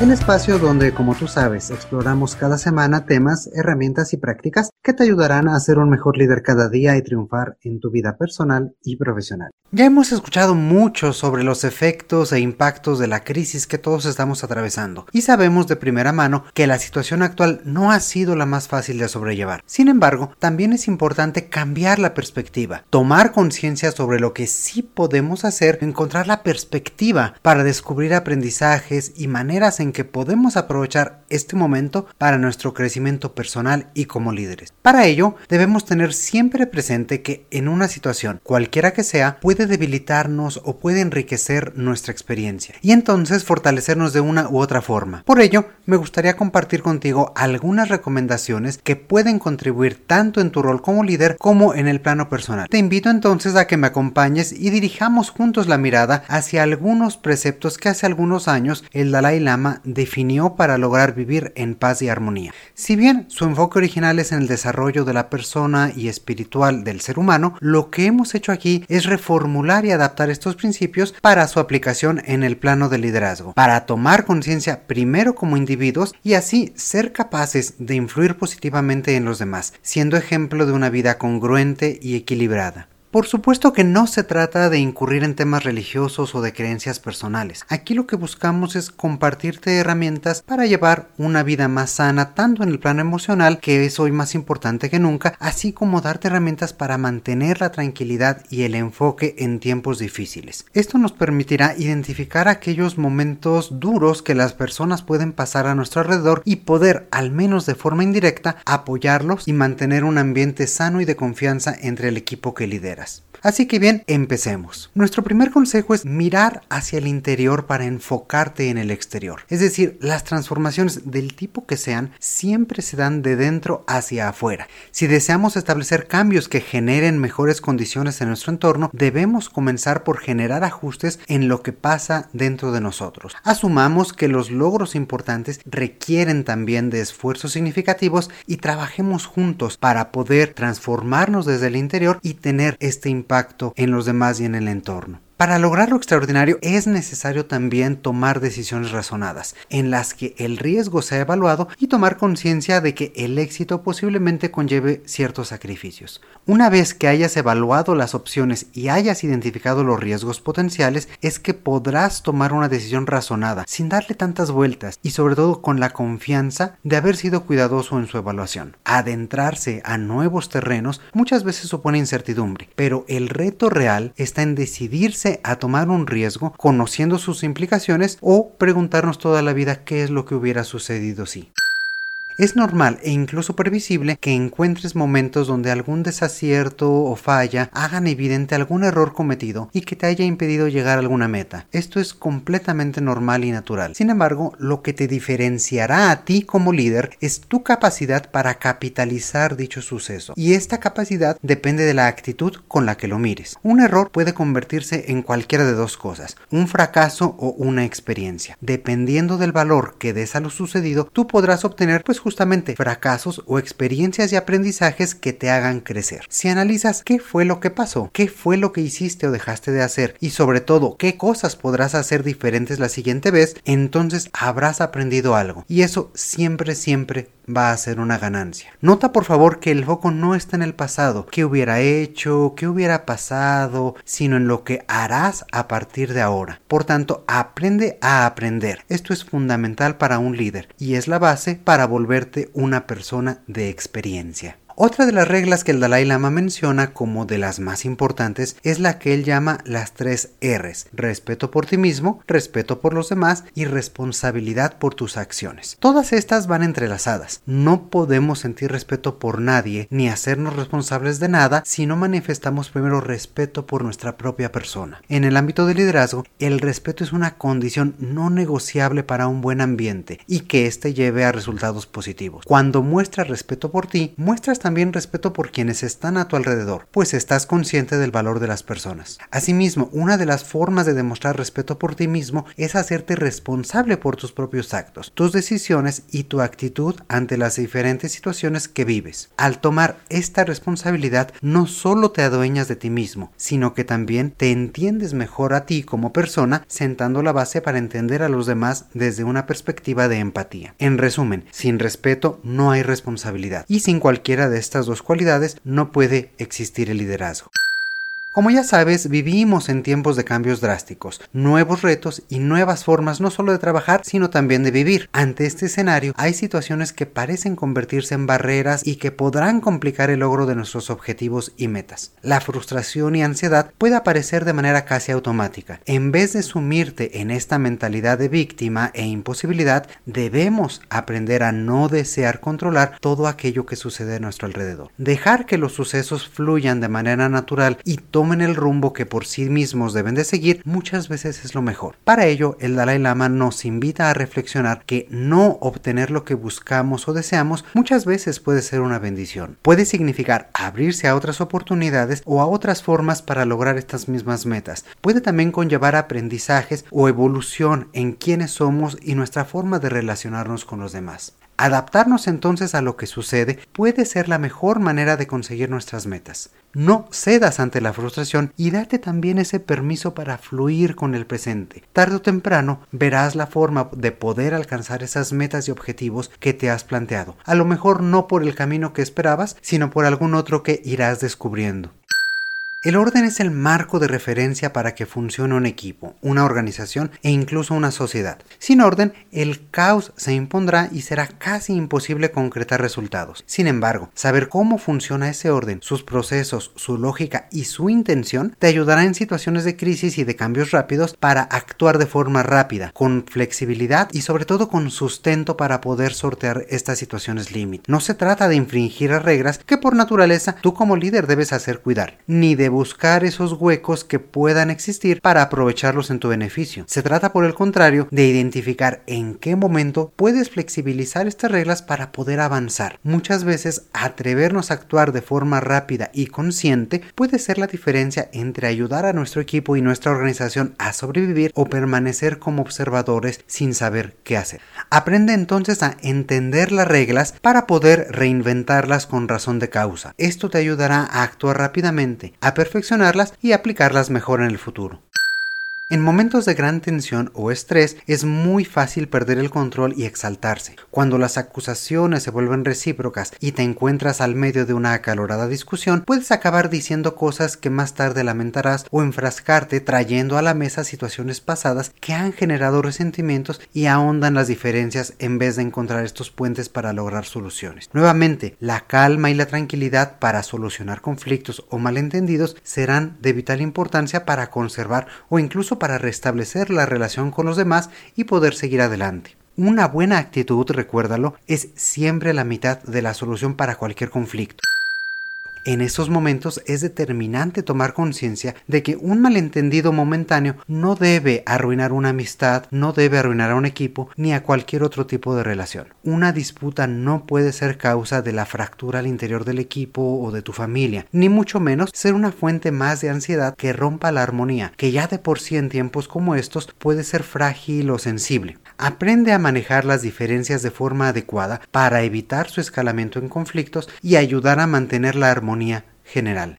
un espacio donde, como tú sabes, exploramos cada semana temas, herramientas y prácticas que te ayudarán a ser un mejor líder cada día y triunfar en tu vida personal y profesional. Ya hemos escuchado mucho sobre los efectos e impactos de la crisis que todos estamos atravesando y sabemos de primera mano que la situación actual no ha sido la más fácil de sobrellevar. Sin embargo, también es importante cambiar la perspectiva, tomar conciencia sobre lo que sí podemos hacer, encontrar la perspectiva para descubrir aprendizajes y maneras en que podemos aprovechar este momento para nuestro crecimiento personal y como líderes. Para ello, debemos tener siempre presente que en una situación, cualquiera que sea, puede debilitarnos o puede enriquecer nuestra experiencia y entonces fortalecernos de una u otra forma. Por ello, me gustaría compartir contigo algunas recomendaciones que pueden contribuir tanto en tu rol como líder como en el plano personal. Te invito entonces a que me acompañes y dirijamos juntos la mirada hacia algunos preceptos que hace algunos años el Dalai Lama definió para lograr vivir en paz y armonía. Si bien su enfoque original es en el desarrollo de la persona y espiritual del ser humano, lo que hemos hecho aquí es reformular y adaptar estos principios para su aplicación en el plano del liderazgo, para tomar conciencia primero como individuos y así ser capaces de influir positivamente en los demás, siendo ejemplo de una vida congruente y equilibrada. Por supuesto que no se trata de incurrir en temas religiosos o de creencias personales. Aquí lo que buscamos es compartirte herramientas para llevar una vida más sana tanto en el plano emocional, que es hoy más importante que nunca, así como darte herramientas para mantener la tranquilidad y el enfoque en tiempos difíciles. Esto nos permitirá identificar aquellos momentos duros que las personas pueden pasar a nuestro alrededor y poder, al menos de forma indirecta, apoyarlos y mantener un ambiente sano y de confianza entre el equipo que lidera. Así que bien, empecemos. Nuestro primer consejo es mirar hacia el interior para enfocarte en el exterior. Es decir, las transformaciones del tipo que sean siempre se dan de dentro hacia afuera. Si deseamos establecer cambios que generen mejores condiciones en nuestro entorno, debemos comenzar por generar ajustes en lo que pasa dentro de nosotros. Asumamos que los logros importantes requieren también de esfuerzos significativos y trabajemos juntos para poder transformarnos desde el interior y tener este impacto en los demás y en el entorno. Para lograr lo extraordinario es necesario también tomar decisiones razonadas, en las que el riesgo sea evaluado y tomar conciencia de que el éxito posiblemente conlleve ciertos sacrificios. Una vez que hayas evaluado las opciones y hayas identificado los riesgos potenciales, es que podrás tomar una decisión razonada, sin darle tantas vueltas y sobre todo con la confianza de haber sido cuidadoso en su evaluación. Adentrarse a nuevos terrenos muchas veces supone incertidumbre, pero el reto real está en decidirse a tomar un riesgo conociendo sus implicaciones o preguntarnos toda la vida qué es lo que hubiera sucedido si. Es normal e incluso previsible que encuentres momentos donde algún desacierto o falla hagan evidente algún error cometido y que te haya impedido llegar a alguna meta. Esto es completamente normal y natural. Sin embargo, lo que te diferenciará a ti como líder es tu capacidad para capitalizar dicho suceso. Y esta capacidad depende de la actitud con la que lo mires. Un error puede convertirse en cualquiera de dos cosas, un fracaso o una experiencia. Dependiendo del valor que des a lo sucedido, tú podrás obtener pues justamente fracasos o experiencias y aprendizajes que te hagan crecer. Si analizas qué fue lo que pasó, qué fue lo que hiciste o dejaste de hacer y sobre todo qué cosas podrás hacer diferentes la siguiente vez, entonces habrás aprendido algo. Y eso siempre, siempre va a ser una ganancia. Nota por favor que el foco no está en el pasado, qué hubiera hecho, qué hubiera pasado, sino en lo que harás a partir de ahora. Por tanto, aprende a aprender. Esto es fundamental para un líder y es la base para una persona de experiencia. Otra de las reglas que el Dalai Lama menciona como de las más importantes es la que él llama las tres R's. Respeto por ti mismo, respeto por los demás y responsabilidad por tus acciones. Todas estas van entrelazadas. No podemos sentir respeto por nadie ni hacernos responsables de nada si no manifestamos primero respeto por nuestra propia persona. En el ámbito del liderazgo, el respeto es una condición no negociable para un buen ambiente y que éste lleve a resultados positivos. Cuando muestras respeto por ti, muestras también también respeto por quienes están a tu alrededor, pues estás consciente del valor de las personas. Asimismo, una de las formas de demostrar respeto por ti mismo es hacerte responsable por tus propios actos, tus decisiones y tu actitud ante las diferentes situaciones que vives. Al tomar esta responsabilidad, no solo te adueñas de ti mismo, sino que también te entiendes mejor a ti como persona, sentando la base para entender a los demás desde una perspectiva de empatía. En resumen, sin respeto no hay responsabilidad y sin cualquiera de estas dos cualidades no puede existir el liderazgo. Como ya sabes, vivimos en tiempos de cambios drásticos, nuevos retos y nuevas formas no solo de trabajar, sino también de vivir. Ante este escenario, hay situaciones que parecen convertirse en barreras y que podrán complicar el logro de nuestros objetivos y metas. La frustración y ansiedad puede aparecer de manera casi automática. En vez de sumirte en esta mentalidad de víctima e imposibilidad, debemos aprender a no desear controlar todo aquello que sucede a nuestro alrededor. Dejar que los sucesos fluyan de manera natural y tomen el rumbo que por sí mismos deben de seguir, muchas veces es lo mejor. Para ello, el Dalai Lama nos invita a reflexionar que no obtener lo que buscamos o deseamos muchas veces puede ser una bendición. Puede significar abrirse a otras oportunidades o a otras formas para lograr estas mismas metas. Puede también conllevar aprendizajes o evolución en quiénes somos y nuestra forma de relacionarnos con los demás. Adaptarnos entonces a lo que sucede puede ser la mejor manera de conseguir nuestras metas. No cedas ante la frustración y date también ese permiso para fluir con el presente. Tarde o temprano verás la forma de poder alcanzar esas metas y objetivos que te has planteado. A lo mejor no por el camino que esperabas, sino por algún otro que irás descubriendo. El orden es el marco de referencia para que funcione un equipo, una organización e incluso una sociedad. Sin orden, el caos se impondrá y será casi imposible concretar resultados. Sin embargo, saber cómo funciona ese orden, sus procesos, su lógica y su intención te ayudará en situaciones de crisis y de cambios rápidos para actuar de forma rápida, con flexibilidad y sobre todo con sustento para poder sortear estas situaciones límite. No se trata de infringir las reglas que por naturaleza tú como líder debes hacer cuidar, ni de buscar esos huecos que puedan existir para aprovecharlos en tu beneficio. Se trata por el contrario de identificar en qué momento puedes flexibilizar estas reglas para poder avanzar. Muchas veces atrevernos a actuar de forma rápida y consciente puede ser la diferencia entre ayudar a nuestro equipo y nuestra organización a sobrevivir o permanecer como observadores sin saber qué hacer. Aprende entonces a entender las reglas para poder reinventarlas con razón de causa. Esto te ayudará a actuar rápidamente, perfeccionarlas y aplicarlas mejor en el futuro. En momentos de gran tensión o estrés es muy fácil perder el control y exaltarse. Cuando las acusaciones se vuelven recíprocas y te encuentras al medio de una acalorada discusión, puedes acabar diciendo cosas que más tarde lamentarás o enfrascarte trayendo a la mesa situaciones pasadas que han generado resentimientos y ahondan las diferencias en vez de encontrar estos puentes para lograr soluciones. Nuevamente, la calma y la tranquilidad para solucionar conflictos o malentendidos serán de vital importancia para conservar o incluso para restablecer la relación con los demás y poder seguir adelante. Una buena actitud, recuérdalo, es siempre la mitad de la solución para cualquier conflicto. En esos momentos es determinante tomar conciencia de que un malentendido momentáneo no debe arruinar una amistad, no debe arruinar a un equipo ni a cualquier otro tipo de relación. Una disputa no puede ser causa de la fractura al interior del equipo o de tu familia, ni mucho menos ser una fuente más de ansiedad que rompa la armonía, que ya de por sí en tiempos como estos puede ser frágil o sensible. Aprende a manejar las diferencias de forma adecuada para evitar su escalamiento en conflictos y ayudar a mantener la armonía general.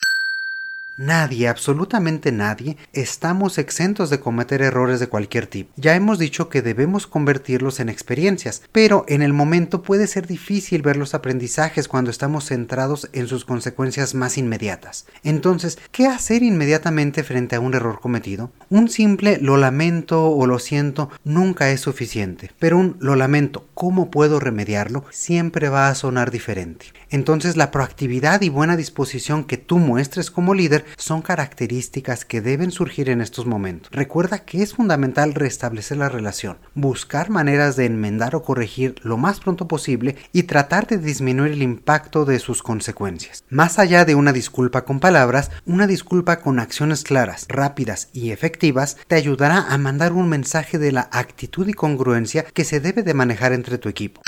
Nadie, absolutamente nadie, estamos exentos de cometer errores de cualquier tipo. Ya hemos dicho que debemos convertirlos en experiencias, pero en el momento puede ser difícil ver los aprendizajes cuando estamos centrados en sus consecuencias más inmediatas. Entonces, ¿qué hacer inmediatamente frente a un error cometido? Un simple lo lamento o lo siento nunca es suficiente, pero un lo lamento, ¿cómo puedo remediarlo? siempre va a sonar diferente. Entonces la proactividad y buena disposición que tú muestres como líder son características que deben surgir en estos momentos. Recuerda que es fundamental restablecer la relación, buscar maneras de enmendar o corregir lo más pronto posible y tratar de disminuir el impacto de sus consecuencias. Más allá de una disculpa con palabras, una disculpa con acciones claras, rápidas y efectivas te ayudará a mandar un mensaje de la actitud y congruencia que se debe de manejar entre tu equipo.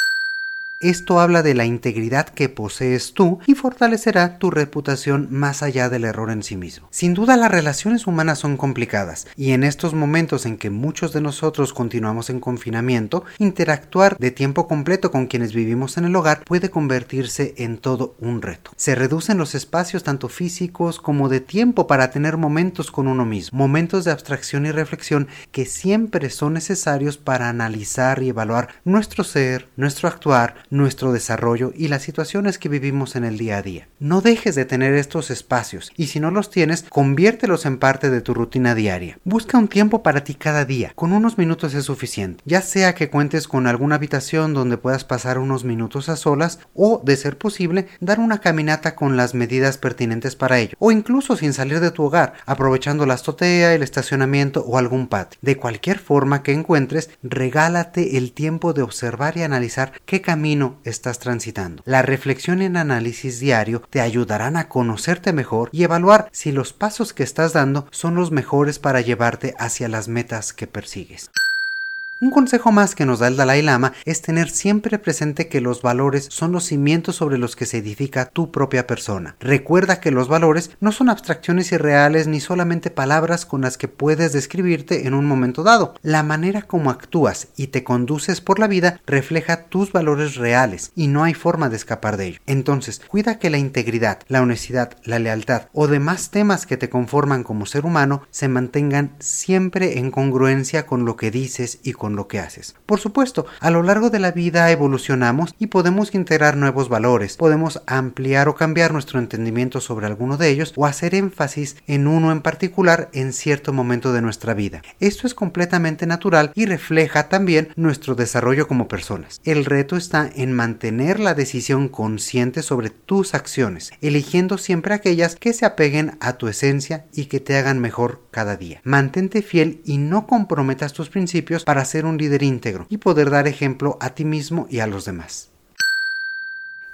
Esto habla de la integridad que posees tú y fortalecerá tu reputación más allá del error en sí mismo. Sin duda las relaciones humanas son complicadas y en estos momentos en que muchos de nosotros continuamos en confinamiento, interactuar de tiempo completo con quienes vivimos en el hogar puede convertirse en todo un reto. Se reducen los espacios tanto físicos como de tiempo para tener momentos con uno mismo, momentos de abstracción y reflexión que siempre son necesarios para analizar y evaluar nuestro ser, nuestro actuar, nuestro desarrollo y las situaciones que vivimos en el día a día. No dejes de tener estos espacios y si no los tienes, conviértelos en parte de tu rutina diaria. Busca un tiempo para ti cada día, con unos minutos es suficiente, ya sea que cuentes con alguna habitación donde puedas pasar unos minutos a solas o, de ser posible, dar una caminata con las medidas pertinentes para ello, o incluso sin salir de tu hogar, aprovechando la azotea, el estacionamiento o algún patio. De cualquier forma que encuentres, regálate el tiempo de observar y analizar qué camino estás transitando. La reflexión el análisis diario te ayudarán a conocerte mejor y evaluar si los pasos que estás dando son los mejores para llevarte hacia las metas que persigues. Un consejo más que nos da el Dalai Lama es tener siempre presente que los valores son los cimientos sobre los que se edifica tu propia persona. Recuerda que los valores no son abstracciones irreales ni solamente palabras con las que puedes describirte en un momento dado. La manera como actúas y te conduces por la vida refleja tus valores reales y no hay forma de escapar de ello. Entonces, cuida que la integridad, la honestidad, la lealtad o demás temas que te conforman como ser humano se mantengan siempre en congruencia con lo que dices y con lo que haces. Por supuesto, a lo largo de la vida evolucionamos y podemos integrar nuevos valores, podemos ampliar o cambiar nuestro entendimiento sobre alguno de ellos o hacer énfasis en uno en particular en cierto momento de nuestra vida. Esto es completamente natural y refleja también nuestro desarrollo como personas. El reto está en mantener la decisión consciente sobre tus acciones, eligiendo siempre aquellas que se apeguen a tu esencia y que te hagan mejor cada día. Mantente fiel y no comprometas tus principios para ser un líder íntegro y poder dar ejemplo a ti mismo y a los demás.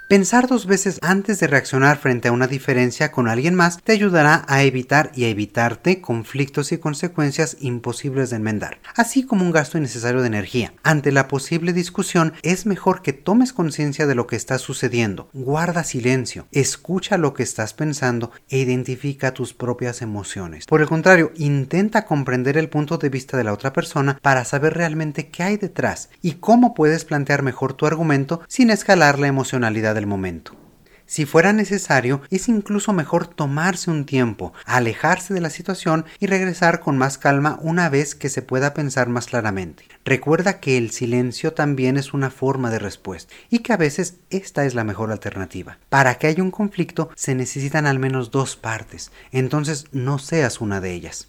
Pensar dos veces antes de reaccionar frente a una diferencia con alguien más te ayudará a evitar y a evitarte conflictos y consecuencias imposibles de enmendar, así como un gasto innecesario de energía. Ante la posible discusión es mejor que tomes conciencia de lo que está sucediendo, guarda silencio, escucha lo que estás pensando e identifica tus propias emociones. Por el contrario, intenta comprender el punto de vista de la otra persona para saber realmente qué hay detrás y cómo puedes plantear mejor tu argumento sin escalar la emocionalidad del momento. Si fuera necesario, es incluso mejor tomarse un tiempo, alejarse de la situación y regresar con más calma una vez que se pueda pensar más claramente. Recuerda que el silencio también es una forma de respuesta y que a veces esta es la mejor alternativa. Para que haya un conflicto se necesitan al menos dos partes, entonces no seas una de ellas.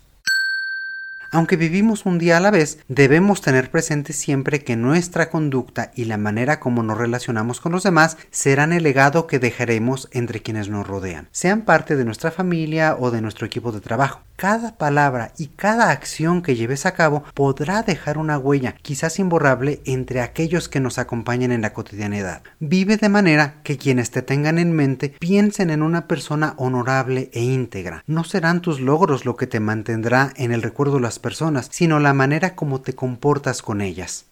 Aunque vivimos un día a la vez, debemos tener presente siempre que nuestra conducta y la manera como nos relacionamos con los demás serán el legado que dejaremos entre quienes nos rodean, sean parte de nuestra familia o de nuestro equipo de trabajo. Cada palabra y cada acción que lleves a cabo podrá dejar una huella, quizás imborrable, entre aquellos que nos acompañan en la cotidianidad. Vive de manera que quienes te tengan en mente piensen en una persona honorable e íntegra. No serán tus logros lo que te mantendrá en el recuerdo de las personas, sino la manera como te comportas con ellas.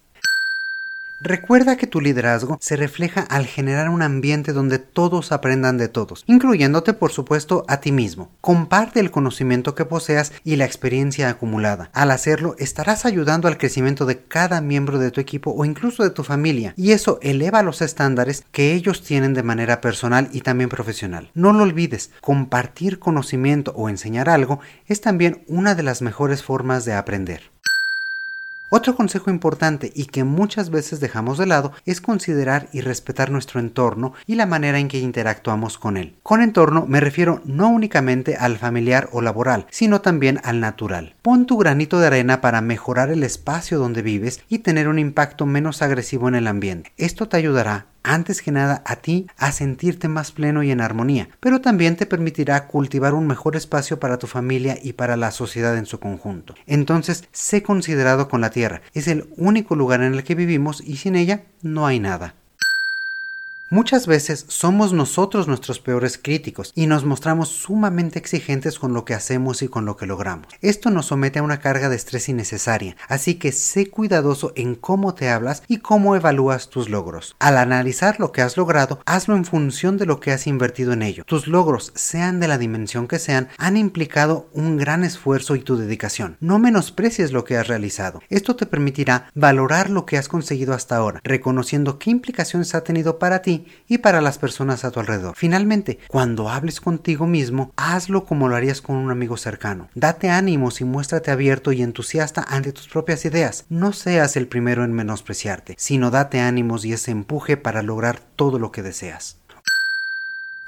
Recuerda que tu liderazgo se refleja al generar un ambiente donde todos aprendan de todos, incluyéndote por supuesto a ti mismo. Comparte el conocimiento que poseas y la experiencia acumulada. Al hacerlo estarás ayudando al crecimiento de cada miembro de tu equipo o incluso de tu familia y eso eleva los estándares que ellos tienen de manera personal y también profesional. No lo olvides, compartir conocimiento o enseñar algo es también una de las mejores formas de aprender. Otro consejo importante y que muchas veces dejamos de lado es considerar y respetar nuestro entorno y la manera en que interactuamos con él. Con entorno me refiero no únicamente al familiar o laboral, sino también al natural. Pon tu granito de arena para mejorar el espacio donde vives y tener un impacto menos agresivo en el ambiente. Esto te ayudará antes que nada a ti a sentirte más pleno y en armonía, pero también te permitirá cultivar un mejor espacio para tu familia y para la sociedad en su conjunto. Entonces, sé considerado con la tierra, es el único lugar en el que vivimos y sin ella no hay nada. Muchas veces somos nosotros nuestros peores críticos y nos mostramos sumamente exigentes con lo que hacemos y con lo que logramos. Esto nos somete a una carga de estrés innecesaria, así que sé cuidadoso en cómo te hablas y cómo evalúas tus logros. Al analizar lo que has logrado, hazlo en función de lo que has invertido en ello. Tus logros, sean de la dimensión que sean, han implicado un gran esfuerzo y tu dedicación. No menosprecies lo que has realizado. Esto te permitirá valorar lo que has conseguido hasta ahora, reconociendo qué implicaciones ha tenido para ti y para las personas a tu alrededor. Finalmente, cuando hables contigo mismo, hazlo como lo harías con un amigo cercano. Date ánimos y muéstrate abierto y entusiasta ante tus propias ideas. No seas el primero en menospreciarte, sino date ánimos y ese empuje para lograr todo lo que deseas.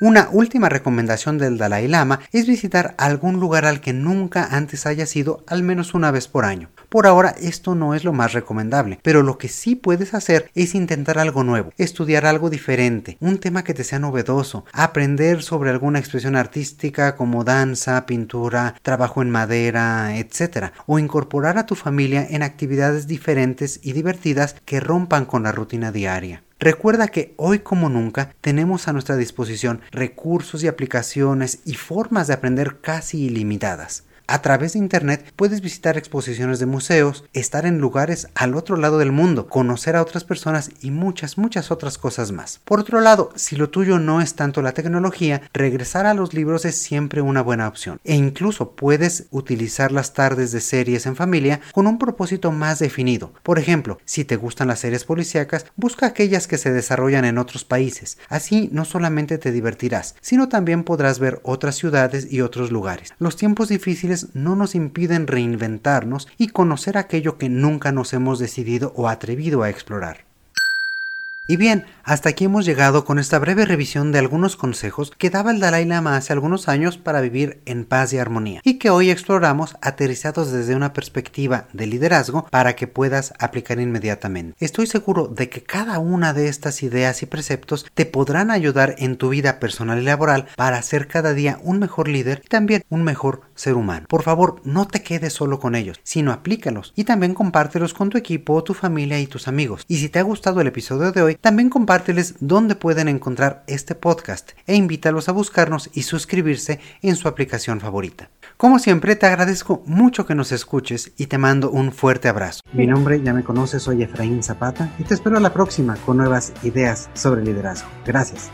Una última recomendación del Dalai Lama es visitar algún lugar al que nunca antes hayas ido al menos una vez por año. Por ahora esto no es lo más recomendable, pero lo que sí puedes hacer es intentar algo nuevo, estudiar algo diferente, un tema que te sea novedoso, aprender sobre alguna expresión artística como danza, pintura, trabajo en madera, etc. O incorporar a tu familia en actividades diferentes y divertidas que rompan con la rutina diaria. Recuerda que hoy como nunca tenemos a nuestra disposición recursos y aplicaciones y formas de aprender casi ilimitadas. A través de Internet puedes visitar exposiciones de museos, estar en lugares al otro lado del mundo, conocer a otras personas y muchas, muchas otras cosas más. Por otro lado, si lo tuyo no es tanto la tecnología, regresar a los libros es siempre una buena opción. E incluso puedes utilizar las tardes de series en familia con un propósito más definido. Por ejemplo, si te gustan las series policíacas, busca aquellas que se desarrollan en otros países. Así no solamente te divertirás, sino también podrás ver otras ciudades y otros lugares. Los tiempos difíciles no nos impiden reinventarnos y conocer aquello que nunca nos hemos decidido o atrevido a explorar. Y bien, hasta aquí hemos llegado con esta breve revisión de algunos consejos que daba el Dalai Lama hace algunos años para vivir en paz y armonía, y que hoy exploramos aterrizados desde una perspectiva de liderazgo para que puedas aplicar inmediatamente. Estoy seguro de que cada una de estas ideas y preceptos te podrán ayudar en tu vida personal y laboral para ser cada día un mejor líder y también un mejor ser humano. Por favor, no te quedes solo con ellos, sino aplícalos y también compártelos con tu equipo, tu familia y tus amigos. Y si te ha gustado el episodio de hoy, también compárteles dónde pueden encontrar este podcast e invítalos a buscarnos y suscribirse en su aplicación favorita. Como siempre, te agradezco mucho que nos escuches y te mando un fuerte abrazo. Mi nombre, ya me conoces, soy Efraín Zapata y te espero a la próxima con nuevas ideas sobre liderazgo. Gracias.